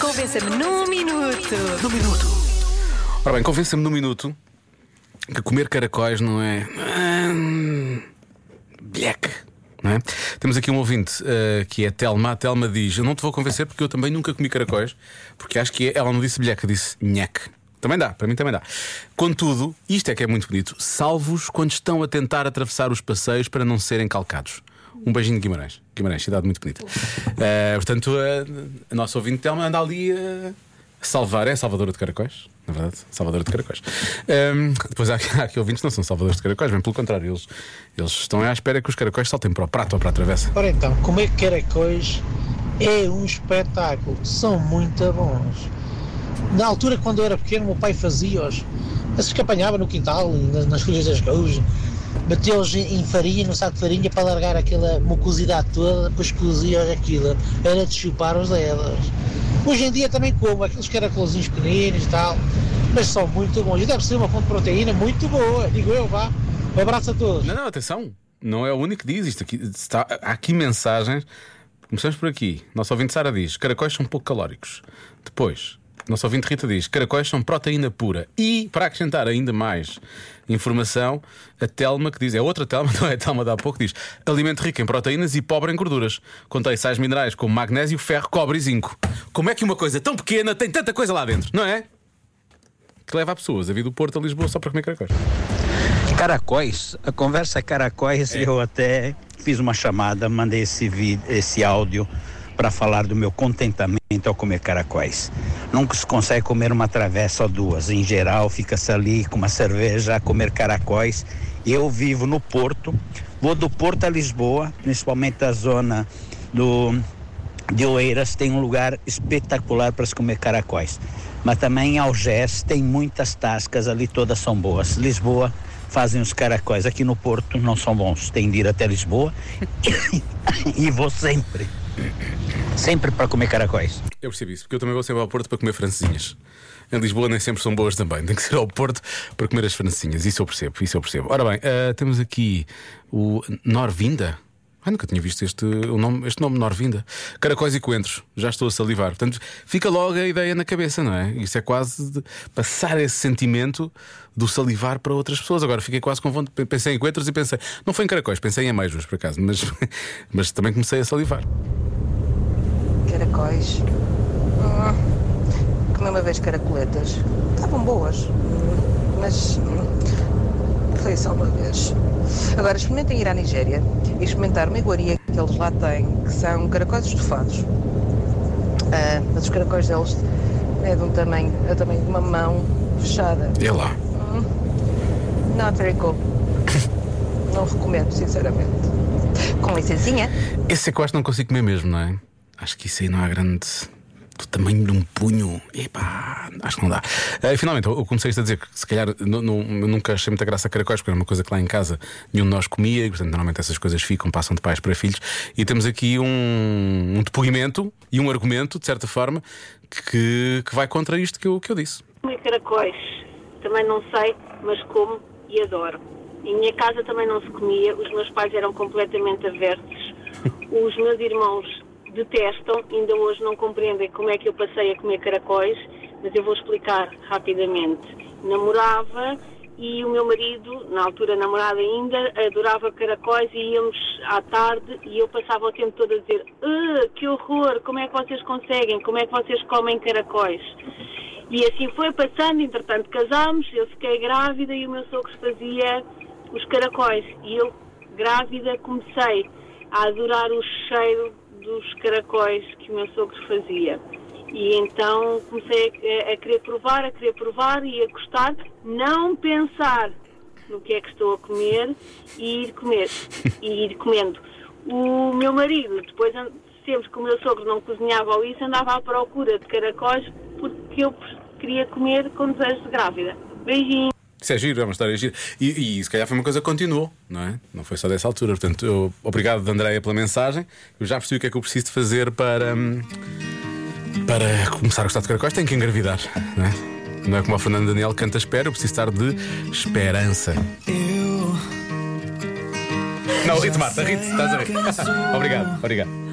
Convença-me num minuto. No minuto. Ora bem, convença-me num minuto que comer caracóis não é. Hum, Bleque. Não é? Temos aqui um ouvinte eh, que é Telma. A Telma diz: Eu não te vou convencer porque eu também nunca comi caracóis, porque acho que é- ela não disse bleque, disse nheque. Também dá, para mim também dá. Contudo, isto é que é muito bonito: salvos quando estão a tentar atravessar os passeios para não serem calcados. Um beijinho de Guimarães. Guimarães, cidade muito bonita. Eh, portanto, a, a nossa ouvinte Telma anda ali a salvar. É salvadora de caracóis, na verdade, salvadora de caracóis. Ehm, depois há, há aqui ouvintes que não são salvadores de caracóis, bem pelo contrário, eles, eles estão à espera que os caracóis saltem para o prato ou para a travessa. Ora então, comer caracóis é um espetáculo, são muito bons. Na altura, quando eu era pequeno, meu pai fazia-os, esses que apanhava no quintal, nas, nas folhas das gojas, meteu-os em, farinha, no saco de farinha, para largar aquela mucosidade toda, depois cozia-os aquilo, era de chupar os dedos. Hoje em dia também como aqueles caracolzinhos pequeninos e tal, mas são muito bons. E deve ser uma fonte de proteína muito boa, digo eu, vá. Um abraço a todos. Não, não, atenção, não é o único que diz isto. Aqui, está, há aqui mensagens. Começamos por aqui. Nosso ouvinte Sara diz: caracóis são pouco calóricos. Depois, nosso ouvinte Rita diz: caracóis são proteína pura. E, para acrescentar ainda mais informação, a Telma que diz: é outra Telma, não é a Telma de há pouco, diz: alimento rico em proteínas e pobre em gorduras. Contém sais minerais como magnésio, ferro, cobre e zinco. Como é que uma coisa tão pequena tem tanta coisa lá dentro, não é? Que leva a pessoas a vir do Porto a Lisboa só para comer caracóis. Caracóis, a conversa Caracóis, eu até fiz uma chamada, mandei esse, vídeo, esse áudio para falar do meu contentamento ao comer caracóis. Nunca se consegue comer uma travessa ou duas. Em geral, fica-se ali com uma cerveja a comer caracóis. Eu vivo no Porto, vou do Porto a Lisboa, principalmente a zona do de Oeiras tem um lugar espetacular para se comer caracóis. Mas também em Algés tem muitas tascas ali, todas são boas. Lisboa fazem os caracóis. Aqui no Porto não são bons. Tem de ir até Lisboa e vou sempre. Sempre para comer caracóis. Eu percebi isso, porque eu também vou sempre ao Porto para comer francesinhas. Em Lisboa nem sempre são boas também. Tem que ser ao Porto para comer as francesinhas. Isso eu percebo, isso eu percebo. Ora bem, eh, temos aqui o Norvinda. Ah, nunca tinha visto este, o nome, este nome Norvinda. Caracóis e coentros. Já estou a salivar. Portanto, fica logo a ideia na cabeça, não é? Isso é quase passar esse sentimento do salivar para outras pessoas. Agora fiquei quase com vontade. Pensei em coentros e pensei. Não foi em caracóis, pensei em ameijos, por acaso. Mas, mas também comecei a salivar. Caracóis. Hum, comi uma vez caracoletas. Estavam boas. hum, Mas hum, foi só uma vez. Agora experimentem ir à Nigéria e experimentar uma iguaria que eles lá têm, que são caracóis estofados. Ah, mas os caracóis deles é de um tamanho, é tamanho de uma mão fechada. E lá. Not very cool. Não recomendo, sinceramente. Com licencinha. Esse é acho que não consigo comer mesmo, não é? Acho que isso aí não há grande. Do tamanho de um punho. Epá, acho que não dá. Eh, finalmente, eu comecei a dizer que se calhar não, não- eu nunca achei muita graça a caracóis, porque era uma coisa que lá em casa nenhum de nós comia, e portanto normalmente essas coisas ficam, passam de pais para filhos. E temos aqui um, um depoimento e um argumento, de certa forma, que, que vai contra isto que eu, que eu disse. Comer caracóis, também não sei, mas como e adoro. Em minha casa também não se comia, os meus pais eram completamente aversos. Os meus irmãos detestam, ainda hoje não compreendem como é que eu passei a comer caracóis, mas eu vou explicar rapidamente. Namorava e o meu marido, na altura namorado ainda, adorava caracóis e íamos à tarde e eu passava o tempo todo a dizer "Ah, que horror, como é que vocês conseguem, como é que vocês comem caracóis? E assim foi passando, entretanto casámos, eu fiquei grávida e o meu sogro fazia os caracóis. E eu, grávida, comecei a adorar o cheiro dos caracóis que o meu sogro fazia. E então comecei a, a querer provar, a querer provar e a gostar, não pensar no que é que estou a comer e ir comer, e ir comendo. O meu marido, depois, sempre que o meu sogro não cozinhava ou isso, andava à procura de caracóis porque eu queria comer com desejo de grávida. Beijinho. Isso é giro, é uma história gira. E, e se calhar foi uma coisa que continuou, não é? Não foi só dessa altura. Portanto, eu, obrigado, Andréia, pela mensagem. Eu já percebi o que é que eu preciso de fazer para. hum, para começar a gostar de caracóis. Tenho que engravidar, não é? Não é como a Fernanda Daniel canta espera, eu preciso estar de esperança. Não, Rite Marta, Rite, estás a ver? obrigado, obrigado.